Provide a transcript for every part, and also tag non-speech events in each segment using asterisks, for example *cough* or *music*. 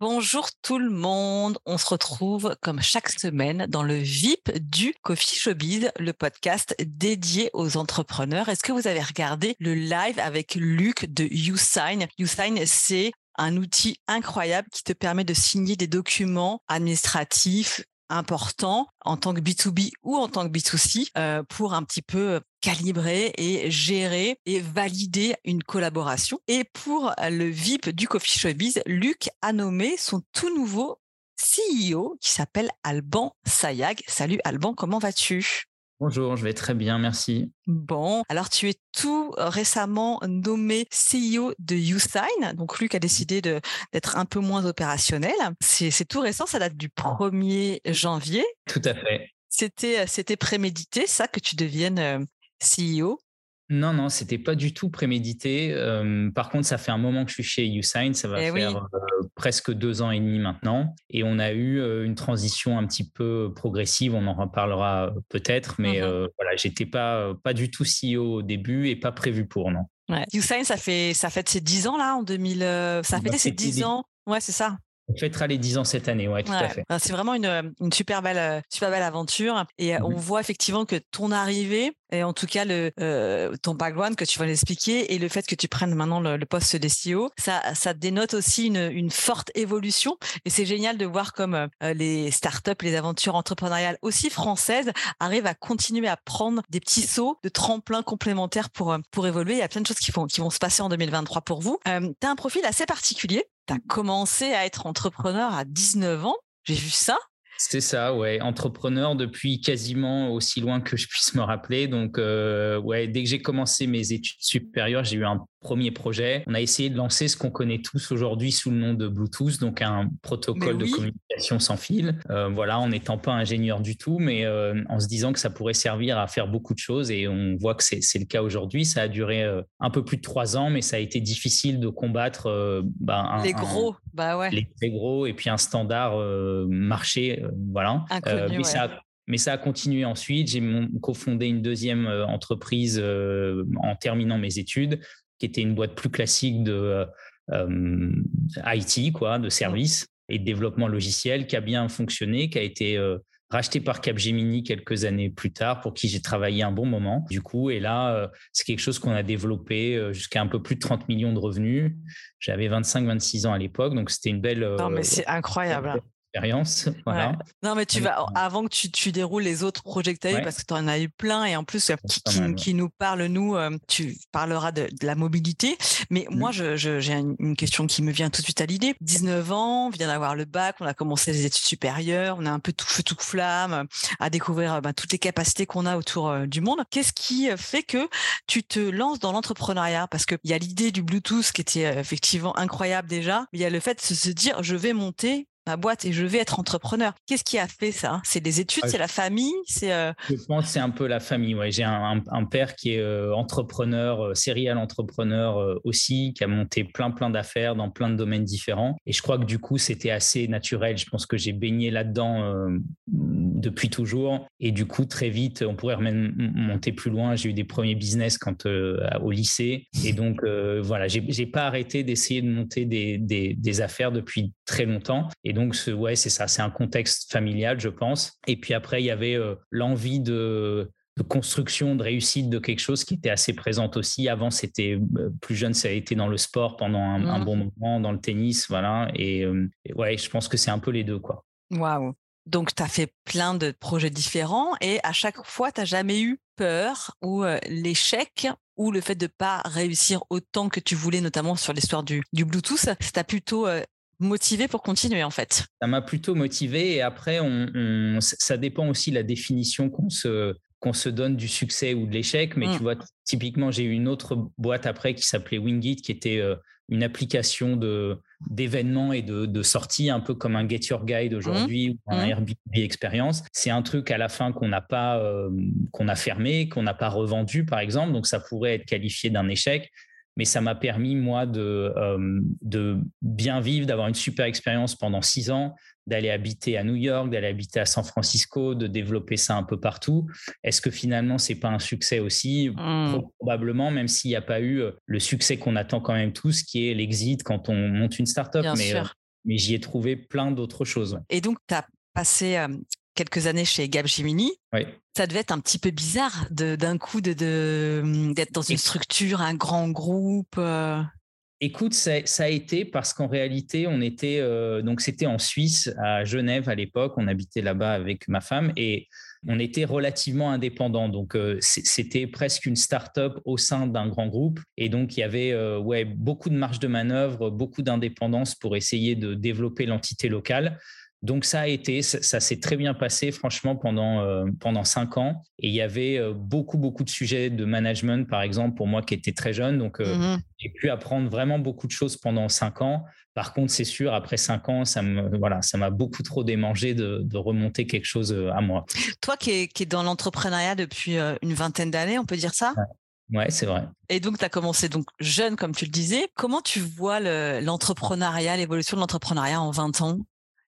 Bonjour tout le monde, on se retrouve comme chaque semaine dans le VIP du Coffee Showbiz, le podcast dédié aux entrepreneurs. Est-ce que vous avez regardé le live avec Luc de YouSign? YouSign, c'est un outil incroyable qui te permet de signer des documents administratifs important en tant que B2B ou en tant que B2C euh, pour un petit peu calibrer et gérer et valider une collaboration. Et pour le VIP du Coffee Showbiz, Luc a nommé son tout nouveau CEO qui s'appelle Alban Sayag. Salut Alban, comment vas-tu? Bonjour, je vais très bien, merci. Bon, alors tu es tout récemment nommé CEO de YouSign. Donc Luc a décidé d'être un peu moins opérationnel. C'est tout récent, ça date du 1er janvier. Tout à fait. C'était prémédité, ça, que tu deviennes euh, CEO non, non, c'était pas du tout prémédité. par contre, ça fait un moment que je suis chez YouSign, ça va eh faire presque deux ans et demi maintenant. Et on a eu une transition un petit peu progressive, on en reparlera peut-être, mais mmh voilà, j'étais pas, pas du tout CEO au début et pas prévu pour, non. Ouais. YouSign, ça fait, ça fait ses dix ans là, en 2000, ça a bah, ses dix ans. Ouais, c'est ça. On fêtera les 10 ans cette année, ouais, tout à fait. C'est vraiment une, une, super belle, super belle aventure. Et on mmh voit effectivement que ton arrivée, et en tout cas le euh, ton background que tu vas l'expliquer et le fait que tu prennes maintenant le, poste de CEO, ça ça dénote aussi une, une forte évolution et c'est génial de voir comme euh, les startups, les aventures entrepreneuriales aussi françaises arrivent à continuer à prendre des petits sauts de tremplin complémentaires pour euh, pour évoluer. Il y a plein de choses qui vont qui vont se passer en 2023 pour vous. Euh, tu as un profil assez particulier. Tu commencé à être entrepreneur à 19 ans. J'ai vu ça. C'est ça, ouais. Entrepreneur depuis quasiment aussi loin que je puisse me rappeler. Donc, euh, ouais, dès que j'ai commencé mes études supérieures, j'ai eu un premier projet. On a essayé de lancer ce qu'on connaît tous aujourd'hui sous le nom de Bluetooth, donc un protocole de communication sans fil. Euh, voilà, en n'étant pas ingénieur du tout, mais euh, en se disant que ça pourrait servir à faire beaucoup de choses. Et on voit que c'est le cas aujourd'hui. Ça a duré un peu plus de trois ans, mais ça a été difficile de combattre bah, les gros, bah ouais. les très gros, et puis un standard marché euh, voilà. Euh, mais, ça, mais ça a continué ensuite. J'ai cofondé une deuxième euh, entreprise en terminant mes études, qui était une boîte plus classique de IT, quoi, de services et de développement logiciel, qui a bien fonctionné, qui a été racheté par Capgemini quelques années plus tard, pour qui j'ai travaillé un bon moment. Du coup, et là, c'est quelque chose qu'on a développé jusqu'à un peu plus de 30 millions de revenus. J'avais 25-26 ans à l'époque, donc c'était une belle. Non, mais c'est incroyable expérience. *laughs* Voilà. Non, mais tu vas, avant que tu, tu déroules les autres projets que tu as eu, parce que tu en as eu plein, et en plus, qui, qui, nous parle, nous, euh, tu parleras de, la mobilité. Mais mmh. moi, j'ai je, une, question qui me vient tout de suite à l'idée. 19 ans, on vient d'avoir le bac, on a commencé les études supérieures, on a un peu tout feu, tout flamme, euh, à découvrir bah, toutes les capacités qu'on a autour euh, du monde. Qu'est-ce qui fait que tu te lances dans l'entrepreneuriat? Parce qu'il y a l'idée du Bluetooth qui était effectivement incroyable déjà, mais il y a le fait de se dire, je vais monter ma boîte et je vais être entrepreneur. Qu'est-ce qui a fait ça? C'est des études, c'est la famille, c'est. Euh je pense que c'est un peu la famille. Ouais, j'ai un, père qui est euh, entrepreneur, euh, serial entrepreneur aussi, qui a monté plein plein d'affaires dans plein de domaines différents. Et je crois que du coup, c'était assez naturel. Je pense que j'ai baigné là-dedans depuis toujours. Et du coup, très vite, on pourrait même monter plus loin. J'ai eu des premiers business quand au lycée. Et donc, voilà, j'ai pas arrêté d'essayer de monter des, des, des affaires depuis très longtemps. Et donc, ouais, c'est ça, c'est un contexte familial, je pense. Et puis après, il y avait euh, l'envie de, construction, de réussite de quelque chose qui était assez présente aussi. Avant, c'était euh, plus jeune, ça a été dans le sport pendant un, mmh. bon moment, dans le tennis, voilà. Et, euh, et ouais, je pense que c'est un peu les deux, quoi. Waouh. Donc, tu as fait plein de projets différents et à chaque fois, tu n'as jamais eu peur ou l'échec ou le fait de pas réussir autant que tu voulais, notamment sur l'histoire du, du Bluetooth, ça t'a plutôt motivé pour continuer en fait Ça m'a plutôt motivé et après, on, ça dépend aussi de la définition qu'on se, qu'on se donne du succès ou de l'échec. Mais tu mmh. vois, typiquement, j'ai eu une autre boîte après qui s'appelait Wingit, qui était euh, une application de, d'événements et de, de sorties, un peu comme un Get Your Guide aujourd'hui mmh. ou un mmh. Airbnb Experience. C'est un truc à la fin qu'on n'a pas, euh, qu'on a fermé, qu'on n'a pas revendu, par exemple. Donc, ça pourrait être qualifié d'un échec mais ça m'a permis, moi, de, euh, de bien vivre, d'avoir une super expérience pendant six ans, d'aller habiter à New York, d'aller habiter à San Francisco, de développer ça un peu partout. Est-ce que finalement, c'est pas un succès aussi? Mmh. Probablement, même s'il n'y a pas eu euh, le succès qu'on attend quand même tous, qui est l'exit quand on monte une startup. mais, euh, mais j'y ai trouvé plein d'autres choses. Et donc, tu as passé quelques années chez Capgemini. Oui. Ça devait être un petit peu bizarre d'un coup de, hum, d'être dans une structure, un grand groupe. Euh. Écoute, ça, a été parce qu'en réalité, on était euh, donc c'était en Suisse, à Genève à l'époque. On habitait là-bas avec ma femme et on était relativement indépendant. Donc euh, c'était presque une start-up au sein d'un grand groupe et donc il y avait ouais beaucoup de marge de manœuvre, beaucoup d'indépendance pour essayer de développer l'entité locale. Donc ça a été, ça, s'est très bien passé franchement pendant, euh, pendant cinq ans. Et il y avait euh, beaucoup, beaucoup de sujets de management, par exemple, pour moi qui étais très jeune. Donc euh, mmh j'ai pu apprendre vraiment beaucoup de choses pendant cinq ans. Par contre, c'est sûr, après cinq ans, ça me, voilà, ça m'a beaucoup trop démangé de, remonter quelque chose à moi. Toi qui es, qui est dans l'entrepreneuriat depuis une vingtaine d'années, on peut dire ça? Ouais. c'est vrai. Et donc, tu as commencé donc jeune, comme tu le disais. Comment tu vois l'entrepreneuriat, l'évolution de l'entrepreneuriat en 20 ans?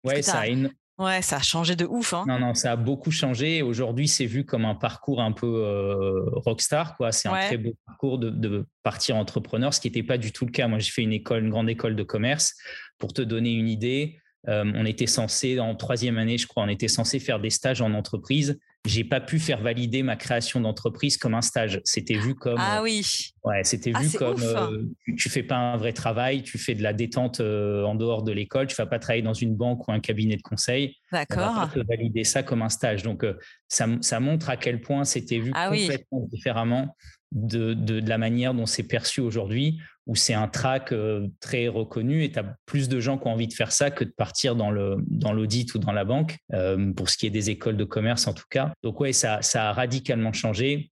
Ouais, ça a une... Ouais, ça a changé de ouf. Hein. Non, non, ça a beaucoup changé. Aujourd'hui, c'est vu comme un parcours un peu euh, rockstar. Quoi. C'est un très beau parcours de, partir entrepreneur, ce qui n'était pas du tout le cas. Moi, j'ai fait une école, une grande école de commerce. Pour te donner une idée, euh, on était censé, en troisième année, je crois, on était censé faire des stages en entreprise j'ai pas pu faire valider ma création d'entreprise comme un stage. C'était vu comme ah euh, oui. Ouais, c'était ah, vu comme euh, tu, fais pas un vrai travail, tu fais de la détente euh, en dehors de l'école, tu vas pas travailler dans une banque ou un cabinet de conseil. D'accord. On va pas valider ça comme un stage. Donc ça, ça, montre à quel point c'était vu ah complètement différemment de, de, la manière dont c'est perçu aujourd'hui, où c'est un track euh, très reconnu et tu as plus de gens qui ont envie de faire ça que de partir dans l'audit dans ou dans la banque, euh, pour ce qui est des écoles de commerce en tout cas. Donc ouais, ça, ça a radicalement changé.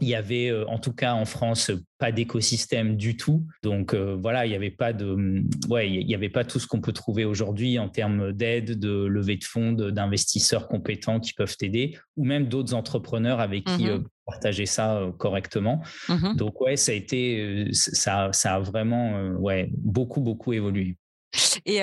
Il y avait, euh, en tout cas en France, pas d'écosystème du tout. Donc euh, voilà, il n'y avait pas de, mm, ouais, il y avait pas tout ce qu'on peut trouver aujourd'hui en termes d'aide, de levée de fonds, d'investisseurs compétents qui peuvent t'aider, ou même d'autres entrepreneurs avec qui mmh euh, partager ça correctement. Mmh Donc ouais, ça a été, ça, ça a vraiment, ouais, beaucoup beaucoup évolué. Et,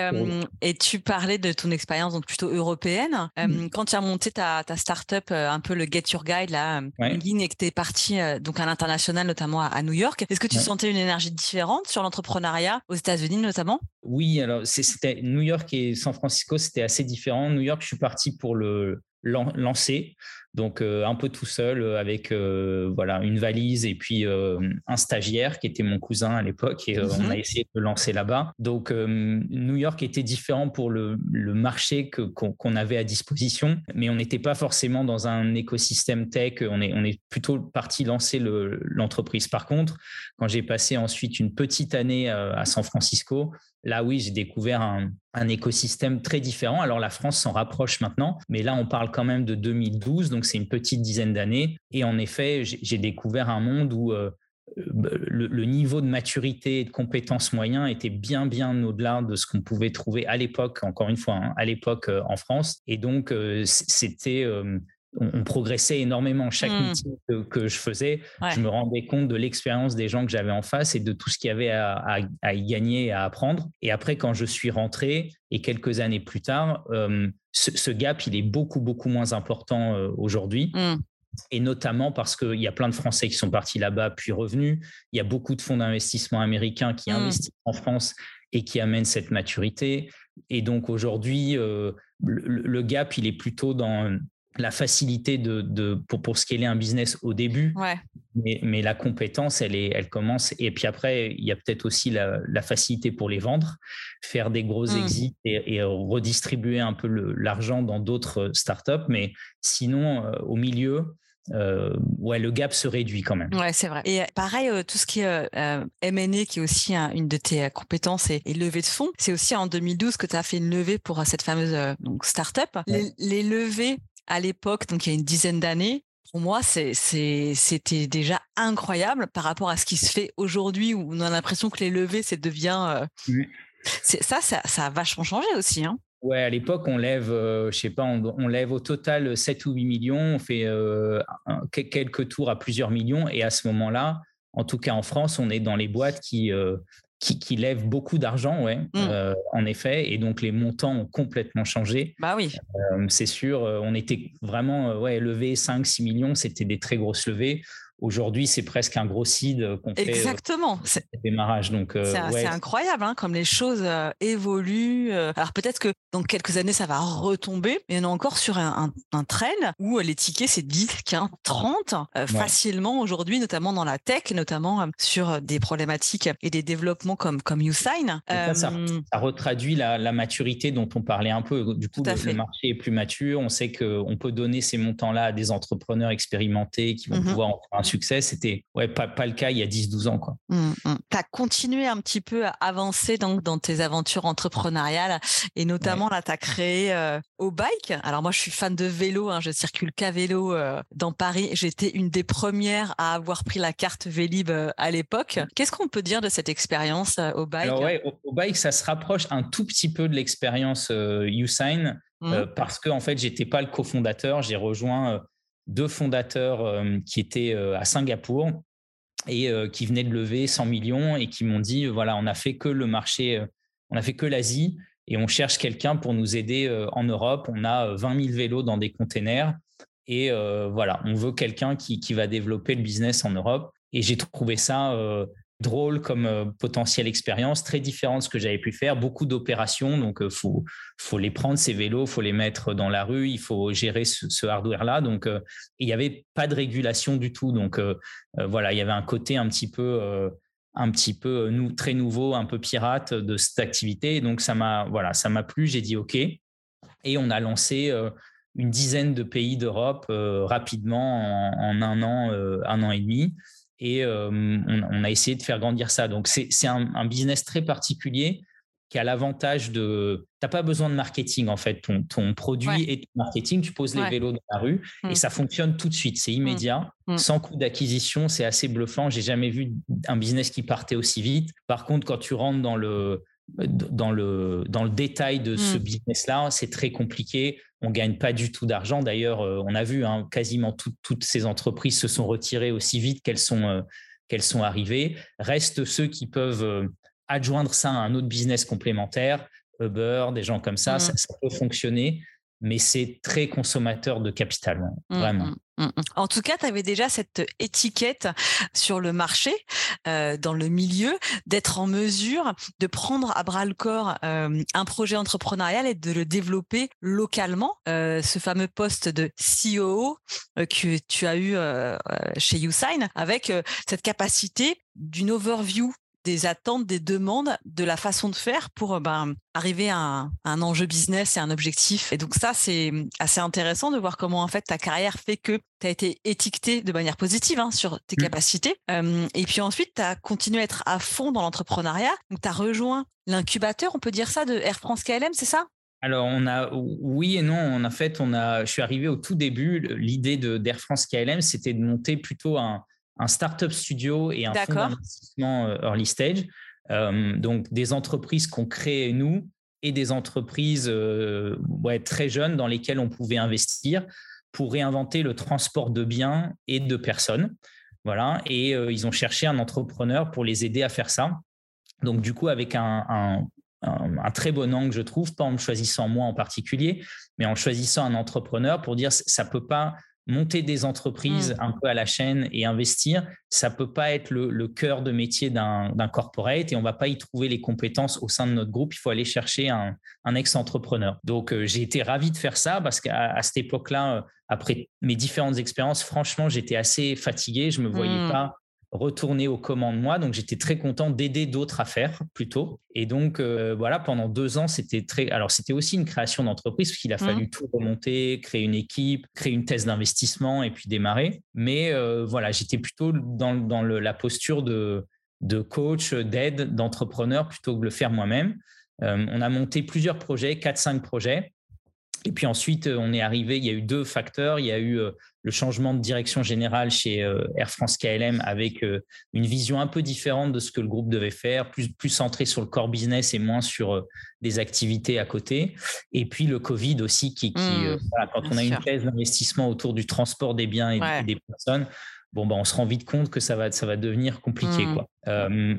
et, tu parlais de ton expérience donc plutôt européenne. Mmh. Quand tu as monté ta, ta startup, un peu le Get Your Guide, là, ouais. et que tu es parti donc à l'international, notamment à, New York, est-ce que tu sentais une énergie différente sur l'entrepreneuriat aux États-Unis notamment? Oui, alors c'était New York et San Francisco, c'était assez différent. New York, je suis parti pour le lancer. Donc euh, un peu tout seul euh, avec euh, voilà une valise et puis un stagiaire qui était mon cousin à l'époque et on a mhm. essayé de lancer là-bas. Donc New York était différent pour le, marché que, qu'on, avait à disposition, mais on n'était pas forcément dans un écosystème tech. On est, on est plutôt parti lancer l'entreprise. Par contre, quand j'ai passé ensuite une petite année à San Francisco, Là, oui, j'ai découvert un, écosystème très différent. Alors, la France s'en rapproche maintenant, mais là, on parle quand même de 2012, donc c'est une petite dizaine d'années. Et en effet, j'ai découvert un monde où euh, le, niveau de maturité et de compétences moyens était bien, bien au-delà de ce qu'on pouvait trouver à l'époque, encore une fois, hein, à l'époque euh, en France. Et donc, euh, c'était on, progressait énormément. Chaque mmh. meeting que, je faisais, je me rendais compte de l'expérience des gens que j'avais en face et de tout ce qu'il y avait à, y gagner à apprendre. Et après, quand je suis rentré, et quelques années plus tard, euh, ce, gap, il est beaucoup, beaucoup moins important euh, aujourd'hui. Mmh. Et notamment parce qu'il y a plein de Français qui sont partis là-bas puis revenus. Il y a beaucoup de fonds d'investissement américains qui mmh. investissent en France et qui amènent cette maturité. Et donc aujourd'hui, euh, le, gap, il est plutôt dans la facilité de, pour, pour scaler un business au début, mais, la compétence, elle, est, elle commence. Et puis après, il y a peut-être aussi la, facilité pour les vendre, faire des gros mmh. exits et, redistribuer un peu l'argent dans d'autres startups. Mais sinon, euh, au milieu, ouais, le gap se réduit quand même. Ouais, c'est vrai. Et pareil, tout ce qui est M&A, qui est aussi une de tes compétences, et, levée de fonds, c'est aussi en 2012 que tu as fait une levée pour cette fameuse donc startup. Les, les levées à l'époque, donc il y a une dizaine d'années, pour moi, c'était déjà incroyable par rapport à ce qui se fait aujourd'hui où on a l'impression que les levées, c'est devient. Ça, ça, ça, a vachement changé aussi. Hein. Ouais, à l'époque, on lève, je je sais pas, on, lève au total 7 ou 8 millions, on fait quelques tours à plusieurs millions, et à ce moment-là, en tout cas en France, on est dans les boîtes qui, qui, lèvent beaucoup d'argent, ouais, mmh. en effet, et donc les montants ont complètement changé. Bah oui. c'est sûr, on était vraiment, ouais, levé 5, 6 millions, c'était des très grosses levées. Aujourd'hui, c'est presque un gros seed qu'on fait. Exactement. C'est démarrage. Donc, c'est incroyable, hein, comme les choses évoluent. Alors peut-être que dans quelques années, ça va retomber, mais on est encore sur un, un, train où les tickets, c'est 10, 15, 30 facilement aujourd'hui, notamment dans la tech, notamment sur des problématiques et des développements comme, comme YouSign. Ça, ça, retraduit la, maturité dont on parlait un peu. Du coup, le, marché est plus mature. On sait qu'on peut donner ces montants-là à des entrepreneurs expérimentés qui vont mmh pouvoir en faire un succès. C'était ouais, pas, pas le cas il y a 10-12 ans. Quoi. Mmh, mmh. Tu as continué un petit peu à avancer donc, dans tes aventures entrepreneuriales et notamment là, tu as créé euh, au bike. Alors moi, je suis fan de vélo, hein, je circule qu'à vélo euh, dans Paris. J'étais une des premières à avoir pris la carte Vélib euh, à l'époque. Qu'est-ce qu'on peut dire de cette expérience au bike? Alors ouais, au, bike, ça se rapproche un tout petit peu de l'expérience YouSign. Mmh. parce que en fait, j'étais pas le cofondateur, j'ai rejoint deux fondateurs euh, qui étaient euh, à Singapour et euh, qui venaient de lever 100 millions et qui m'ont dit voilà, on a fait que le marché, on a fait que l'Asie et on cherche quelqu'un pour nous aider en Europe. On a 20 000 vélos dans des containers et voilà, on veut quelqu'un qui, qui, va développer le business en Europe. Et j'ai trouvé ça drôle comme euh, potentielle expérience, très différente de ce que j'avais pu faire, beaucoup d'opérations, donc il euh, faut, faut les prendre, ces vélos, faut les mettre dans la rue, il faut gérer ce, hardware-là. Donc, euh, il n'y avait pas de régulation du tout. Donc, voilà, il y avait un côté un petit peu, un petit peu nous, très nouveau, un peu pirate de cette activité. Donc, ça m'a voilà, ça m'a plu, j'ai dit OK. Et on a lancé une dizaine de pays d'Europe rapidement en, un an, un an et demi et on, a essayé de faire grandir ça. Donc, c'est un, business très particulier qui a l'avantage de. Tu n'as pas besoin de marketing, en fait. Ton, produit est marketing. Tu poses les vélos dans la rue et mmh. ça fonctionne tout de suite. C'est mmh. immédiat, mmh. sans coût d'acquisition. C'est assez bluffant. J'ai jamais vu un business qui partait aussi vite. Par contre, quand tu rentres dans le, dans le, dans le détail de ce business-là, c'est très compliqué on gagne pas du tout d'argent. D'ailleurs, euh, on a vu hein, quasiment toutes ces entreprises se sont retirées aussi vite qu'elles sont, euh, qu'elles sont arrivées. Restent ceux qui peuvent euh, adjoindre ça à un autre business complémentaire, Uber, des gens comme ça, ça, peut fonctionner mais c'est très consommateur de capital, mmh, vraiment. Mmh, mmh, en tout cas, tu avais déjà cette étiquette sur le marché, euh, dans le milieu, d'être en mesure de prendre à bras le corps euh, un projet entrepreneurial et de le développer localement. Euh, ce fameux poste de CEO que tu as eu chez YouSign, avec cette capacité d'une overview des attentes, des demandes, de la façon de faire pour ben, arriver à un, enjeu business et un objectif. Et donc ça, c'est assez intéressant de voir comment en fait ta carrière fait que tu as été étiqueté de manière positive hein, sur tes mmh. capacités. et puis ensuite, tu as continué à être à fond dans l'entrepreneuriat. Donc tu as rejoint l'incubateur, on peut dire ça, de Air France KLM, c'est ça? Alors, on a oui et non. En fait, on a. Je suis arrivé au tout début. L'idée de d'Air France KLM, c'était de monter plutôt un, un startup studio et un fonds d'investissement euh, early stage. Euh, donc des entreprises qu'on crée nous et des entreprises euh, ouais, très jeunes dans lesquelles on pouvait investir pour réinventer le transport de biens et de personnes. Voilà, et ils ont cherché un entrepreneur pour les aider à faire ça. Donc du coup, avec un, un, un, très bon angle, je trouve, pas en me choisissant moi en particulier, mais en choisissant un entrepreneur pour dire ça peut pas monter des entreprises mmh. un peu à la chaîne et investir, ça peut pas être le, cœur de métier d'un corporate et on va pas y trouver les compétences au sein de notre groupe. Il faut aller chercher un, ex-entrepreneur. Donc, euh, j'ai été ravi de faire ça parce qu'à cette époque-là, euh, après mes différentes expériences, franchement, j'étais assez fatigué. Je me voyais mmh. pas retourner aux commandes moi. Donc, j'étais très content d'aider d'autres à faire plutôt. Et donc, euh, voilà, pendant deux ans, c'était très. Alors, c'était aussi une création d'entreprise parce qu'il a mmh. fallu tout remonter, créer une équipe, créer une thèse d'investissement et puis démarrer. Mais euh, voilà, j'étais plutôt dans, dans la posture de, de coach, d'aide, d'entrepreneur plutôt que de le faire moi-même. Euh, on a monté plusieurs projets, 4-5 projets. Et puis ensuite, on est arrivé, il y a eu deux facteurs. Il y a eu le changement de direction générale chez euh, Air France KLM avec euh, une vision un peu différente de ce que le groupe devait faire, plus, plus centré sur le core business et moins sur euh, des activités à côté. Et puis le Covid aussi, qui, mmh, quand on a une thèse d'investissement autour du transport des biens et des personnes, bon, bah, on se rend vite compte que ça va, ça va devenir compliqué. Mmh. Quoi.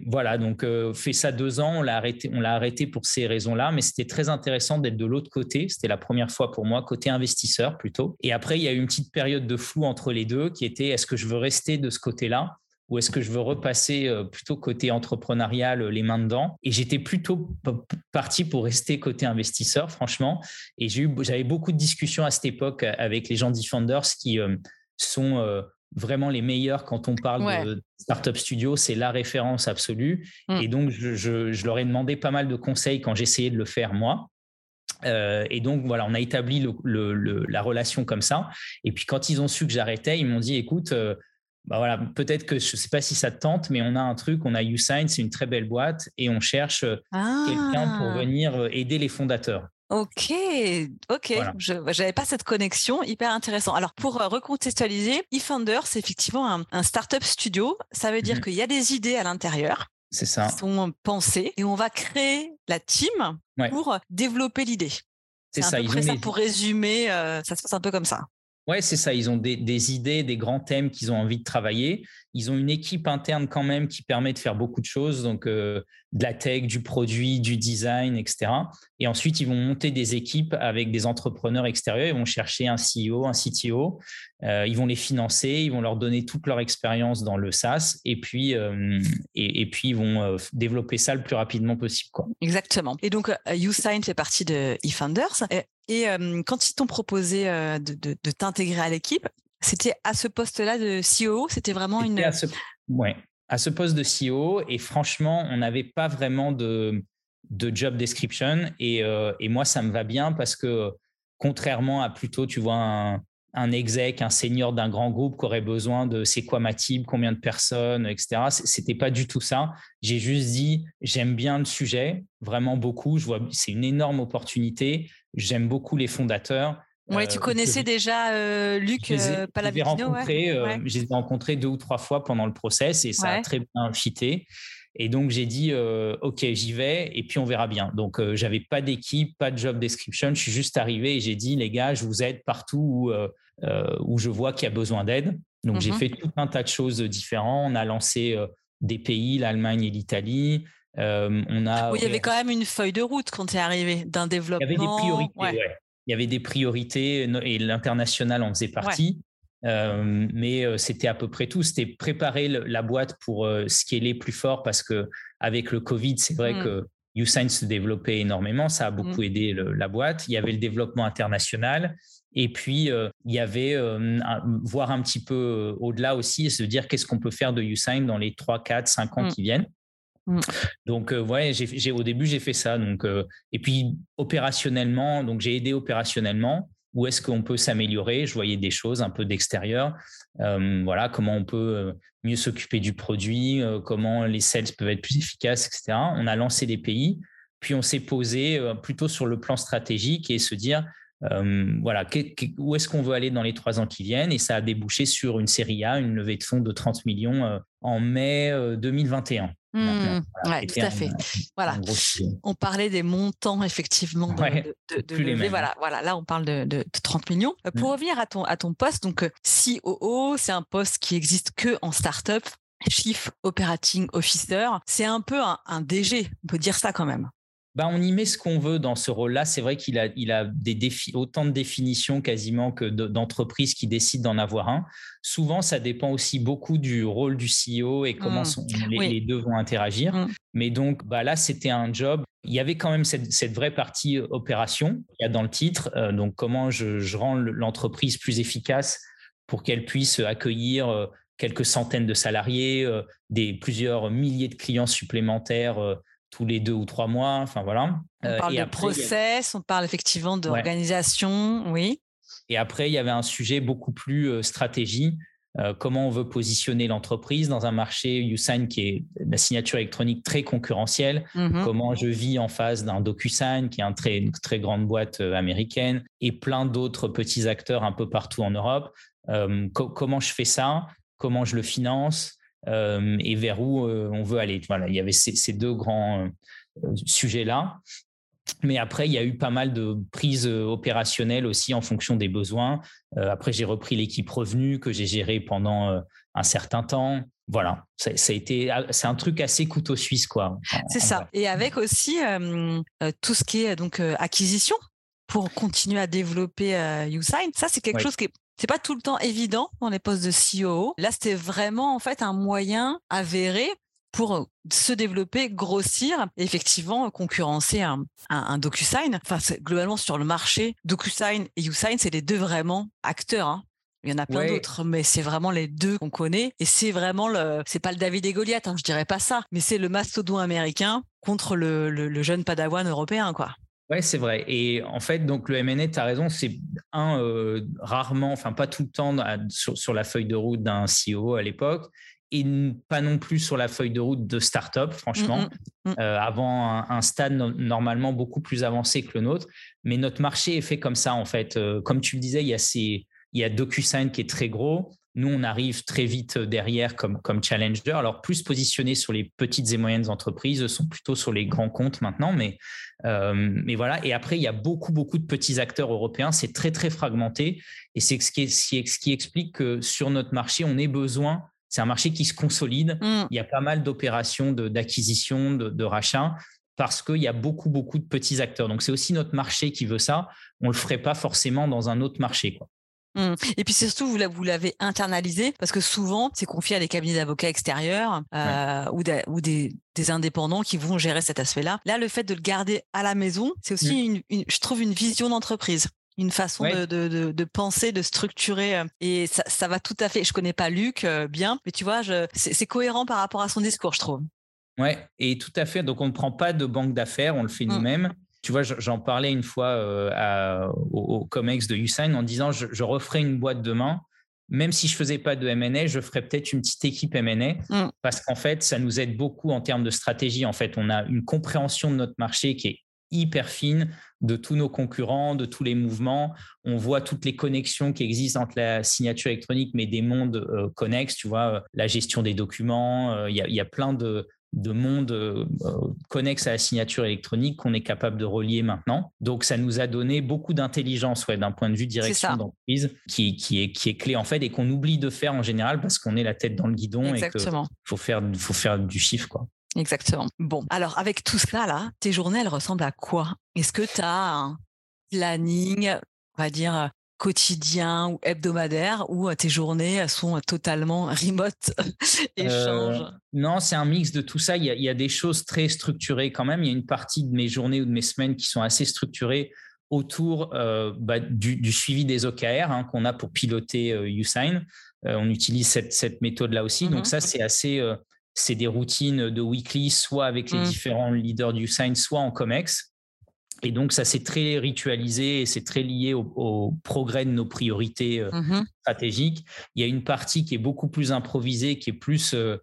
voilà, donc fait ça deux ans, on l'a arrêté, on l'a arrêté pour ces raisons-là, mais c'était très intéressant d'être de l'autre côté. C'était la première fois pour moi, côté investisseur plutôt. Et après, il y a eu une petite période de flou entre les deux qui était est-ce que je veux rester de ce côté-là ou est-ce que je veux repasser plutôt côté entrepreneurial, les mains dedans? Et j'étais plutôt parti pour rester côté investisseur, franchement. Et j'avais beaucoup de discussions à cette époque avec les gens Defenders qui sont vraiment les meilleurs quand on parle de Startup Studio, c'est la référence absolue. Mmh. Et donc, je, leur ai demandé pas mal de conseils quand j'essayais de le faire moi. Euh, et donc, voilà, on a établi la relation comme ça. Et puis, quand ils ont su que j'arrêtais, ils m'ont dit, écoute, euh, bah voilà, peut-être que je ne sais pas si ça te tente, mais on a un truc, on a YouSign, c'est une très belle boîte, et on cherche euh, quelqu'un pour ah! venir aider les fondateurs. Ok, ok, je n'avais pas cette connexion, hyper intéressant. Alors pour euh, recontextualiser, eFounder, c'est effectivement un, un, startup studio. Ça veut dire mmh qu'il y a des idées à l'intérieur. C'est ça. Qui sont pensées et on va créer la team pour développer l'idée. C'est ça. Peu ça pour résumer, euh, ça se passe un peu comme ça. Ouais, c'est ça. Ils ont des, idées, des grands thèmes qu'ils ont envie de travailler. Ils ont une équipe interne quand même qui permet de faire beaucoup de choses, donc euh, de la tech, du produit, du design, etc. Et ensuite, ils vont monter des équipes avec des entrepreneurs extérieurs. Ils vont chercher un CEO, un CTO. Euh, ils vont les financer. Ils vont leur donner toute leur expérience dans le SaaS. Et puis, euh, et, puis ils vont développer ça le plus rapidement possible. Exactement. Et donc, YouSign fait partie de eFounders. Et quand ils t'ont proposé de, t'intégrer à l'équipe, c'était à ce poste-là de CEO C'était vraiment une. À à ce poste de CEO. Et franchement, on n'avait pas vraiment de, de job description. Et, et, moi, ça me va bien parce que contrairement à plutôt, tu vois, un, un exec, un senior d'un grand groupe qui aurait besoin de c'est quoi ma team, combien de personnes, etc. C'était pas du tout ça. J'ai juste dit j'aime bien le sujet, vraiment beaucoup. Je vois c'est une énorme opportunité. J'aime beaucoup les fondateurs. Oui, tu euh, connaissais déjà euh, Luc euh, Palavicino. Je les ai rencontrés deux ou trois fois pendant le process et ça a très bien fité. Et donc, j'ai dit, OK, j'y vais et puis on verra bien. Donc, j'avais pas d'équipe, pas de job description. Je suis juste arrivé et j'ai dit, les gars, je vous aide partout où, où je vois qu'il y a besoin d'aide. Donc, j'ai mmh fait tout un tas de choses différentes. On a lancé des pays, l'Allemagne et l'Italie. on a, oui, il y avait quand même une feuille de route quand tu es arrivé d'un développement. Il y avait des priorités, Il y avait des priorités et l'international en faisait partie. Euh, mais euh, c'était à peu près tout. C'était préparer la boîte pour euh, scaler plus fort parce que avec le Covid, c'est vrai mmh. que YouSign se développait énormément. Ça a mmh. beaucoup aidé la boîte. Il y avait le développement international. Et puis, il y avait voir un petit peu au-delà aussi et se dire qu'est-ce qu'on peut faire de YouSign dans les 3, 4, 5 ans mmh. qui viennent. Donc, ouais, j'ai, au début, j'ai fait ça. Donc, et puis, opérationnellement, donc j'ai aidé opérationnellement où est-ce qu'on peut s'améliorer. Je voyais des choses un peu d'extérieur. Euh, voilà, comment on peut euh, mieux s'occuper du produit, euh, comment les sales peuvent être plus efficaces, etc. On a lancé des pays, puis on s'est posé plutôt sur le plan stratégique et se dire, voilà, où est-ce qu'on veut aller dans les trois ans qui viennent? Et ça a débouché sur une série A, une levée de fonds de 30 millions en mai 2021. Mmh, oui, tout à fait. voilà. On parlait des montants effectivement de, de, Voilà, voilà. Là, on parle de, 30 millions. Euh, pour mmh. revenir à ton, à ton poste, donc euh, COO, c'est un poste qui existe que en startup. Chief Operating Officer, c'est un peu un DG, on peut dire ça quand même. Bah, on y met ce qu'on veut dans ce rôle-là. C'est vrai qu'il a, il a des défis, autant de définitions quasiment que d'entreprises qui décident d'en avoir un. Souvent, ça dépend aussi beaucoup du rôle du CEO et comment mmh. les, deux vont interagir. Mmh. Mais donc, bah, là, c'était un job. Il y avait quand même cette, vraie partie euh, opération. Il y a dans le titre, euh, donc comment je, je rends l'entreprise plus efficace pour qu'elle puisse accueillir euh, quelques centaines de salariés, des plusieurs milliers de clients supplémentaires tous les deux ou trois mois. Enfin voilà. On parle de process, on parle effectivement d'organisation, oui. Et après, il y avait un sujet beaucoup plus stratégie. comment on veut positionner l'entreprise dans un marché Usign qui est la signature électronique très concurrentielle, mmh comment je vis en face d'un DocuSign qui est un très, une très grande boîte américaine et plein d'autres petits acteurs un peu partout en Europe. comment je fais ça? Comment je le finance? Euh, et vers où euh, on veut aller. Voilà, il y avait ces, deux grands euh, sujets-là. Mais après, il y a eu pas mal de prises opérationnelles aussi en fonction des besoins. après, j'ai repris l'équipe revenue que j'ai gérée pendant un certain temps. Voilà, ça, a été, ah, c'est un truc assez couteau suisse, quoi. C'est ça. Et avec aussi tout ce qui est donc acquisition pour continuer à développer YouSign. Ça, c'est quelque chose qui est c'est pas tout le temps évident dans les postes de CEO. Là, c'était vraiment en fait un moyen avéré pour se développer, grossir, et effectivement concurrencer un, un, DocuSign. Enfin, globalement sur le marché, DocuSign et YouSign, c'est les deux vraiment acteurs. Hein. Il y en a plein d'autres, mais c'est vraiment les deux qu'on connaît. Et c'est vraiment le, c'est pas le David et Goliath, hein, je dirais pas ça, mais c'est le mastodon américain contre le, le jeune padawan européen, quoi. Oui, c'est vrai. Et en fait, donc le MNE, tu as raison, c'est un euh, rarement, enfin pas tout le temps sur, la feuille de route d'un CEO à l'époque et pas non plus sur la feuille de route de start-up, franchement, mmh, mmh, mmh. Euh, avant un, stade normalement beaucoup plus avancé que le nôtre. Mais notre marché est fait comme ça, en fait. Euh, comme tu le disais, il y a, ces, il y a DocuSign qui est très gros. Nous, on arrive très vite derrière comme, comme challenger. Alors, plus positionnés sur les petites et moyennes entreprises, sont plutôt sur les grands comptes maintenant. Mais, euh, mais voilà. Et après, il y a beaucoup, beaucoup de petits acteurs européens. C'est très, très fragmenté. Et c'est ce qui, ce qui explique que sur notre marché, on ait besoin. C'est un marché qui se consolide. Mm. Il y a pas mal d'opérations d'acquisition, de, de, rachat parce qu'il y a beaucoup, beaucoup de petits acteurs. Donc, c'est aussi notre marché qui veut ça. On ne le ferait pas forcément dans un autre marché. Quoi. Mmh. Et puis surtout, vous l'avez internalisé parce que souvent, c'est confié à des cabinets d'avocats extérieurs euh, ou, des, indépendants qui vont gérer cet aspect-là. Là, le fait de le garder à la maison, c'est aussi, mmh. une, je trouve, une vision d'entreprise une façon de, penser, de structurer. Euh, et ça, va tout à fait. Je connais pas Luc euh, bien, mais tu vois, c'est cohérent par rapport à son discours, je trouve. Ouais, et tout à fait. Donc, on ne prend pas de banque d'affaires, on le fait mmh. nous-mêmes. Tu vois, j'en parlais une fois euh, au, COMEX de Usain en disant je, referai une boîte demain. Même si je faisais pas de M&A, je ferais peut-être une petite équipe M&A mm. parce qu'en fait, ça nous aide beaucoup en termes de stratégie. En fait, on a une compréhension de notre marché qui est hyper fine de tous nos concurrents, de tous les mouvements. On voit toutes les connexions qui existent entre la signature électronique, mais des mondes euh, connexes, tu vois, euh, la gestion des documents. Il y, a plein de, de monde euh, connexe à la signature électronique qu'on est capable de relier maintenant. Donc, ça nous a donné beaucoup d'intelligence ouais, d'un point de vue direction d'entreprise qui, qui, est, qui est clé en fait et qu'on oublie de faire en général parce qu'on est la tête dans le guidon et qu'il faut faire, faut faire du chiffre. Quoi. Exactement. Bon, alors avec tout cela, là, tes journées, elles ressemblent à quoi? Est-ce que tu as un planning, on va dire, quotidien ou hebdomadaire ou tes journées sont totalement *laughs* remote *laughs* et changent euh, Non, c'est un mix de tout ça. Il y, a, des choses très structurées quand même. Il y a une partie de mes journées ou de mes semaines qui sont assez structurées autour euh, bah, du, suivi des OKR hein, qu'on a pour piloter euh, Usign. on utilise cette, méthode-là aussi. Donc mmh ça, c'est assez... c'est des routines de weekly, soit avec les mmh. différents leaders d'Usign, soit en COMEX. Et donc, ça c'est très ritualisé et c'est très lié au, progrès de nos priorités euh, mmh stratégiques. Il y a une partie qui est beaucoup plus improvisée, qui est plus euh,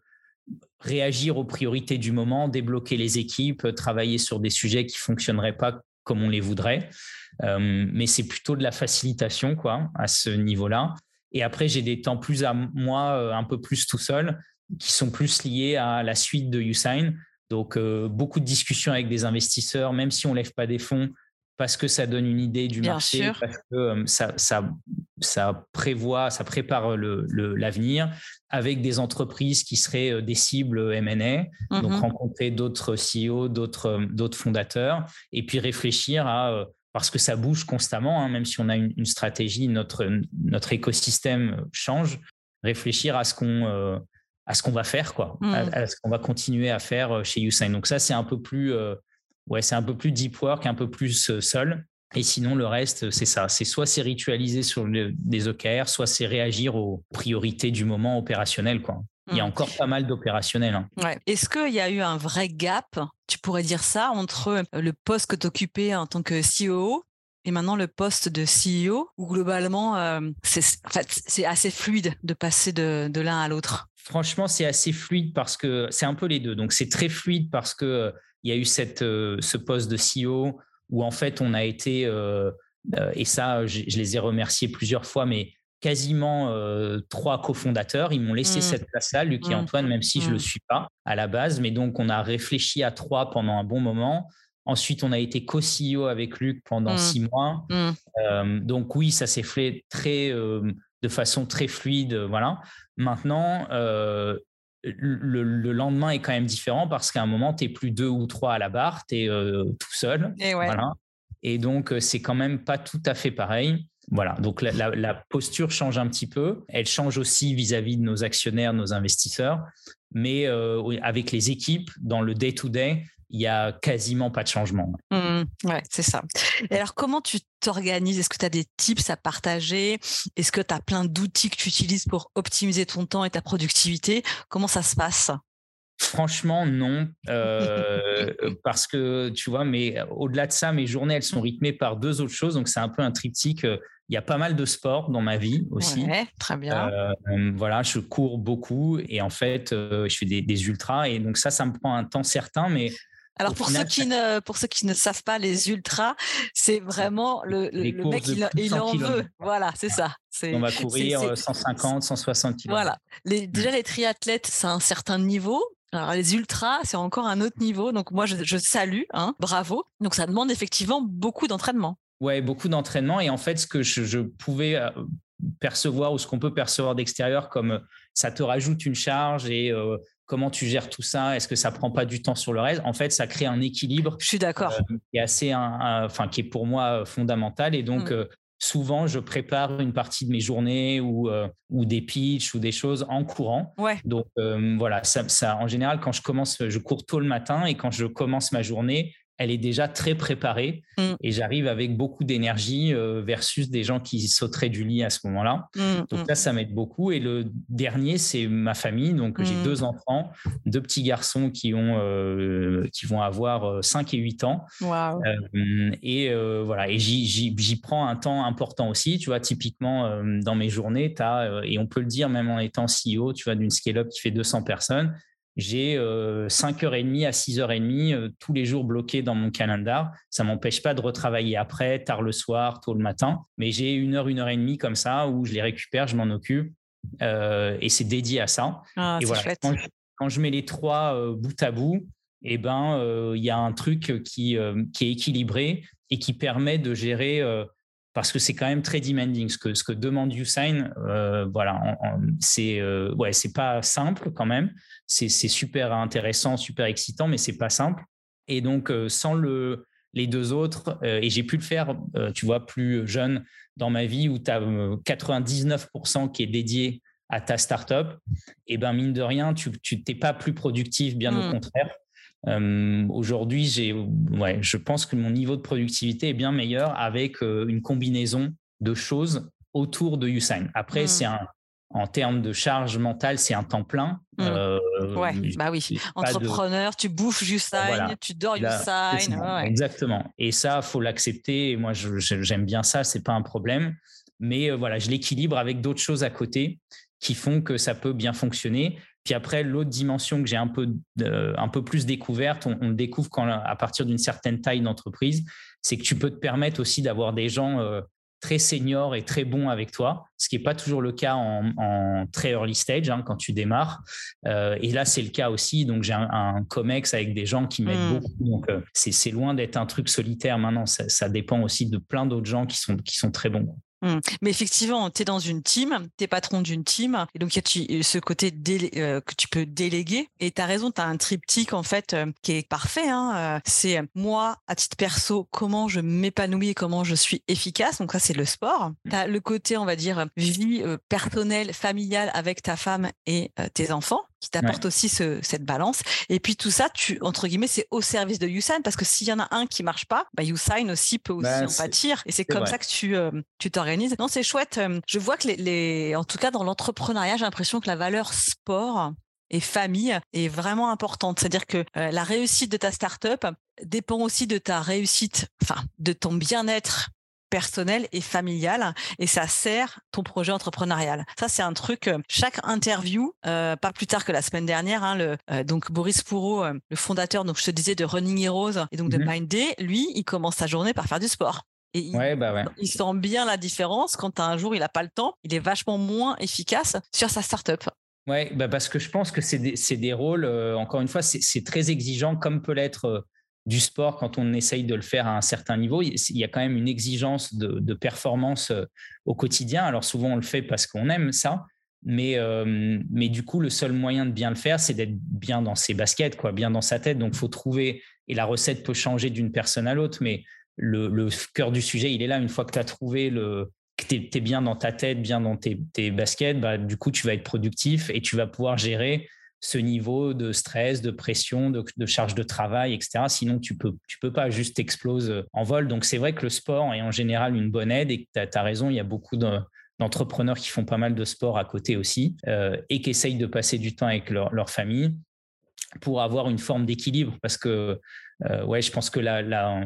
réagir aux priorités du moment, débloquer les équipes, travailler sur des sujets qui fonctionneraient pas comme on les voudrait. Euh, mais c'est plutôt de la facilitation quoi, à ce niveau-là. Et après, j'ai des temps plus à moi, un peu plus tout seul, qui sont plus liés à la suite de Usign donc, euh, beaucoup de discussions avec des investisseurs, même si on ne lève pas des fonds, parce que ça donne une idée du marché, parce que euh, ça, ça, prévoit, ça prépare l'avenir avec des entreprises qui seraient euh, des cibles M&A, donc mmh rencontrer d'autres CEO, d'autres fondateurs, et puis réfléchir à parce que ça bouge constamment, hein, même si on a une, stratégie, notre, notre écosystème change, réfléchir à ce qu'on à ce qu'on va faire, quoi, à, mmh. ce qu'on va continuer à faire euh, chez Usain. Donc ça, c'est un peu plus, euh, ouais, c'est un peu plus deep work, un peu plus euh, seul. Et sinon, le reste, c'est ça. C'est soit c'est ritualisé sur des OKR, soit c'est réagir aux priorités du moment opérationnel. Quoi. Il y a mmh. encore pas mal d'opérationnels. Hein. Ouais. Est-ce qu'il y a eu un vrai gap, tu pourrais dire ça, entre le poste que tu occupais en tant que CEO et maintenant le poste de CEO, où globalement, euh, c'est en fait, assez fluide de passer de, de l'un à l'autre? Franchement, c'est assez fluide parce que c'est un peu les deux. Donc, c'est très fluide parce que euh, il y a eu cette, euh, ce poste de CEO où en fait, on a été, et ça, je, les ai remerciés plusieurs fois, mais quasiment trois cofondateurs. Ils m'ont laissé mmh. cette place-là, Luc et mmh. Antoine, même si je ne le mmh. suis pas à la base. Mais donc, on a réfléchi à trois pendant un bon moment. Ensuite, on a été co-CEO avec Luc pendant mmh. six mois. Mmh. Euh, donc oui, ça s'est fait très, euh, de façon très fluide. Voilà. Maintenant, euh, le, lendemain est quand même différent parce qu'à un moment, tu n'es plus deux ou trois à la barre, tu es tout seul. Et, voilà. et donc, c'est quand même pas tout à fait pareil. Voilà, donc la, posture change un petit peu. Elle change aussi vis-à-vis de nos actionnaires, nos investisseurs. Mais avec les équipes, dans le day-to-day, il y a quasiment pas de changement. Mmh, ouais, c'est ça. Et alors, comment tu t'organises? Est-ce que tu as des tips à partager? Est-ce que tu as plein d'outils que tu utilises pour optimiser ton temps et ta productivité? Comment ça se passe? Franchement, non. *laughs* Euh, parce que, tu vois, mais au-delà de ça, mes journées, elles sont rythmées par deux autres choses. Donc, c'est un peu un triptyque. Il y a pas mal de sport dans ma vie aussi. Ouais, très bien. Euh, voilà, je cours beaucoup et en fait, euh, je fais des, des, ultras. Et donc, ça, ça me prend un temps certain. Mais alors pour ceux qui ne pour ceux qui ne savent pas les ultras, c'est vraiment le, le, mec il, en veut. Voilà, c'est ça. On va courir 150, 160 km. Voilà. Les, déjà les triathlètes, c'est un certain niveau. Alors les ultras, c'est encore un autre niveau. Donc moi je, salue, hein, bravo. Donc ça demande effectivement beaucoup d'entraînement. Ouais, beaucoup d'entraînement. Et en fait, ce que je, pouvais euh, percevoir ou ce qu'on peut percevoir d'extérieur comme ça te rajoute une charge et euh, comment tu gères tout ça? Est-ce que ça prend pas du temps sur le reste? En fait, ça crée un équilibre. Je suis d'accord. Euh, qui est assez, enfin, qui est pour moi euh, fondamental. Et donc, mm. euh, souvent, je prépare une partie de mes journées ou, ou des pitchs ou des choses en courant. Ouais. Donc, voilà, ça, ça, en général, quand je commence, je cours tôt le matin et quand je commence ma journée, elle est déjà très préparée mmh. et j'arrive avec beaucoup d'énergie euh, versus des gens qui sauteraient du lit à ce moment-là. Mmh, donc là, ça m'aide beaucoup. Et le dernier, c'est ma famille. Donc j'ai deux enfants, deux petits garçons qui, ont, euh, qui vont avoir 5 euh, et 8 ans. et voilà, et j'y prends un temps important aussi. Tu vois, typiquement, dans mes journées, as, et on peut le dire même en étant CEO, tu vois, d'une scale-up qui fait 200 personnes, j'ai 5h30 à 6h30 tous les jours bloqués dans mon calendar. Ça m'empêche pas de retravailler après, tard le soir, tôt le matin. Mais j'ai une heure, une heure et demie comme ça où je les récupère, je m'en occupe. et c'est dédié à ça. Ah, et voilà, quand je, mets les trois bout à bout, eh ben, il y a un truc qui, qui est équilibré et qui permet de gérer parce que c'est quand même très demanding ce que, ce que demande Usain. Euh, voilà, c'est euh, ouais, c'est pas simple quand même. C'est super intéressant, super excitant, mais c'est pas simple. Et donc euh, sans le les deux autres, et j'ai pu le faire, tu vois, plus jeune dans ma vie où tu as 99% qui est dédié à ta startup, et ben mine de rien, tu n'es pas plus productif, bien au mmh. contraire. Euh, aujourd'hui, j'ai, ouais, je pense que mon niveau de productivité est bien meilleur avec euh, une combinaison de choses autour de Usain. Après, c'est mmh. un, en termes de charge mentale, c'est un temps plein. Mmh. Euh, ouais, bah oui. Entrepreneur, tu bouffes Usain, tu dors Usain. Exactement. Et ça, faut l'accepter. Moi, j'aime bien ça, c'est pas un problème. Mais voilà, je l'équilibre avec d'autres choses à côté qui font que ça peut bien fonctionner. Puis après, l'autre dimension que j'ai un peu, un peu plus découverte, on, le découvre quand, à partir d'une certaine taille d'entreprise, c'est que tu peux te permettre aussi d'avoir des gens euh, très seniors et très bons avec toi, ce qui n'est pas toujours le cas en, très early stage hein, quand tu démarres. Euh, et là, c'est le cas aussi. Donc, j'ai un, COMEX avec des gens qui m'aident mmh. beaucoup. Donc, euh, c'est loin d'être un truc solitaire maintenant. Ça, ça, dépend aussi de plein d'autres gens qui sont, qui sont très bons. Mmh. Mais effectivement, tu es dans une team, tu es patron d'une team, et donc il y a ce côté euh, que tu peux déléguer. Et tu as raison, tu as un triptyque en fait euh, qui est parfait. Hein, euh, c'est moi, à titre perso, comment je m'épanouis et comment je suis efficace. Donc ça, c'est le sport. Tu as le côté, on va dire, vie personnelle, familiale avec ta femme et tes enfants. Qui t'apporte aussi cette balance. Et puis tout ça, tu entre guillemets, c'est au service de Usain parce que s'il y en a un qui marche pas, bah Usain aussi peut aussi bah, en pâtir. Et c'est comme ça que tu euh, tu t'organises. Non, c'est chouette. Je vois que les, les, en tout cas dans l'entrepreneuriat, j'ai l'impression que la valeur sport et famille est vraiment importante. C'est-à-dire que euh, la réussite de ta startup dépend aussi de ta réussite, enfin, de ton bien-être personnel et familial et ça sert ton projet entrepreneurial. Ça c'est un truc. Euh, chaque interview, euh, pas plus tard que la semaine dernière, hein, le, donc Boris Pourreau, le fondateur, donc je te disais de Running Heroes et donc de mmh Mind Day, lui, il commence sa journée par faire du sport. Et il, bah il, sent bien la différence quand un jour il n'a pas le temps, il est vachement moins efficace sur sa startup. Oui, bah parce que je pense que c'est des, des, rôles, euh, encore une fois, c'est très exigeant, comme peut l'être euh, du sport quand on essaye de le faire à un certain niveau. Il y a quand même une exigence de, performance euh, au quotidien. Alors souvent, on le fait parce qu'on aime ça, mais, mais du coup, le seul moyen de bien le faire, c'est d'être bien dans ses baskets, quoi, bien dans sa tête. Donc, faut trouver, et la recette peut changer d'une personne à l'autre, mais le, cœur du sujet, il est là. Une fois que tu as trouvé le, tu es, bien dans ta tête, bien dans tes, baskets, bah, du coup, tu vas être productif et tu vas pouvoir gérer ce niveau de stress, de pression, de, charge de travail, etc. Sinon, tu peux, tu peux pas juste t'exploser en vol. Donc, c'est vrai que le sport est en général une bonne aide et tu as, raison, il y a beaucoup d'entrepreneurs qui font pas mal de sport à côté aussi euh, et qui essayent de passer du temps avec leur, famille pour avoir une forme d'équilibre parce que euh, ouais, je pense que la,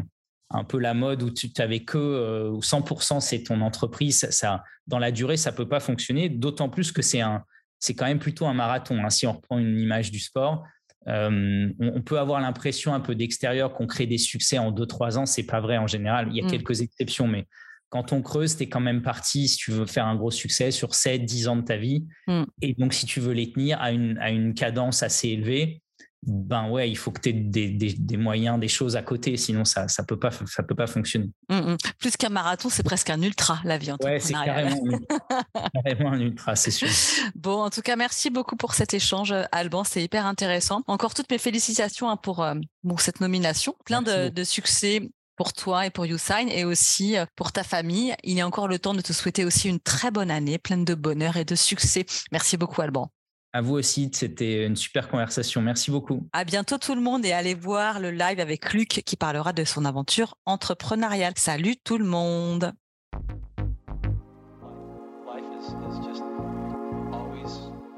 un peu la mode où tu n'avais que euh, 100% c'est ton entreprise, ça, dans la durée, ça peut pas fonctionner, d'autant plus que c'est un, c'est quand même plutôt un marathon. Hein, si on reprend une image du sport, euh, on, peut avoir l'impression un peu d'extérieur qu'on crée des succès en 2-3 ans, c'est pas vrai en général. Il y a mm. quelques exceptions, mais quand on creuse, tu es quand même parti, si tu veux faire un gros succès, sur 7-10 ans de ta vie. Mm. Et donc, si tu veux les tenir à une, à une cadence assez élevée, ben ouais, il faut que tu aies des, moyens, des choses à côté, sinon ça ça peut pas ça peut pas fonctionner. Mmh, mmh. Plus qu'un marathon, c'est presque un ultra la vie Ouais, c'est carrément, *laughs* carrément, un ultra, c'est sûr. Bon, en tout cas, merci beaucoup pour cet échange, Alban, c'est hyper intéressant. Encore toutes mes félicitations hein, pour euh, cette nomination, plein de, de, succès pour toi et pour YouSign et aussi euh, pour ta famille. Il est encore le temps de te souhaiter aussi une très bonne année, pleine de bonheur et de succès. Merci beaucoup, Alban. À vous aussi, c'était une super conversation. Merci beaucoup. À bientôt tout le monde et allez voir le live avec Luc qui parlera de son aventure entrepreneuriale. Salut tout le monde.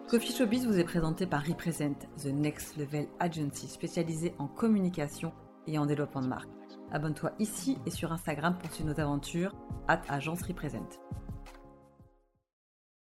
Coffee Showbiz vous est présenté par Represent, The Next Level Agency spécialisée en communication et en développement de marque. Abonne-toi ici et sur Instagram pour suivre nos aventures. at Agence Represent.